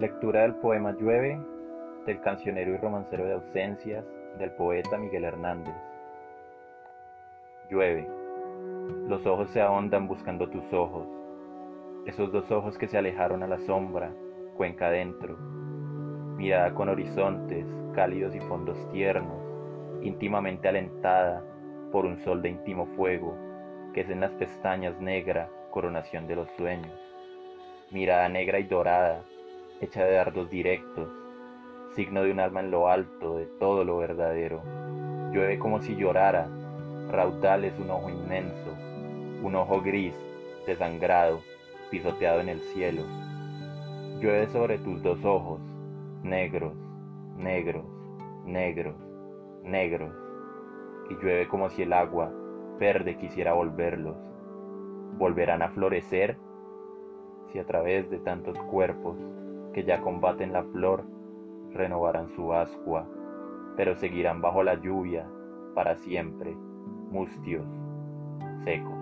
Lectura del poema Llueve del cancionero y romancero de ausencias del poeta Miguel Hernández. Llueve. Los ojos se ahondan buscando tus ojos, esos dos ojos que se alejaron a la sombra, cuenca adentro, mirada con horizontes cálidos y fondos tiernos, íntimamente alentada por un sol de íntimo fuego, que es en las pestañas negra coronación de los sueños, mirada negra y dorada, hecha de dardos directos, signo de un alma en lo alto de todo lo verdadero. Llueve como si llorara, raudales un ojo inmenso, un ojo gris, desangrado, pisoteado en el cielo. Llueve sobre tus dos ojos, negros, negros, negros, negros, y llueve como si el agua verde quisiera volverlos. ¿Volverán a florecer? Si a través de tantos cuerpos que ya combaten la flor, renovarán su ascua, pero seguirán bajo la lluvia para siempre, mustios, secos.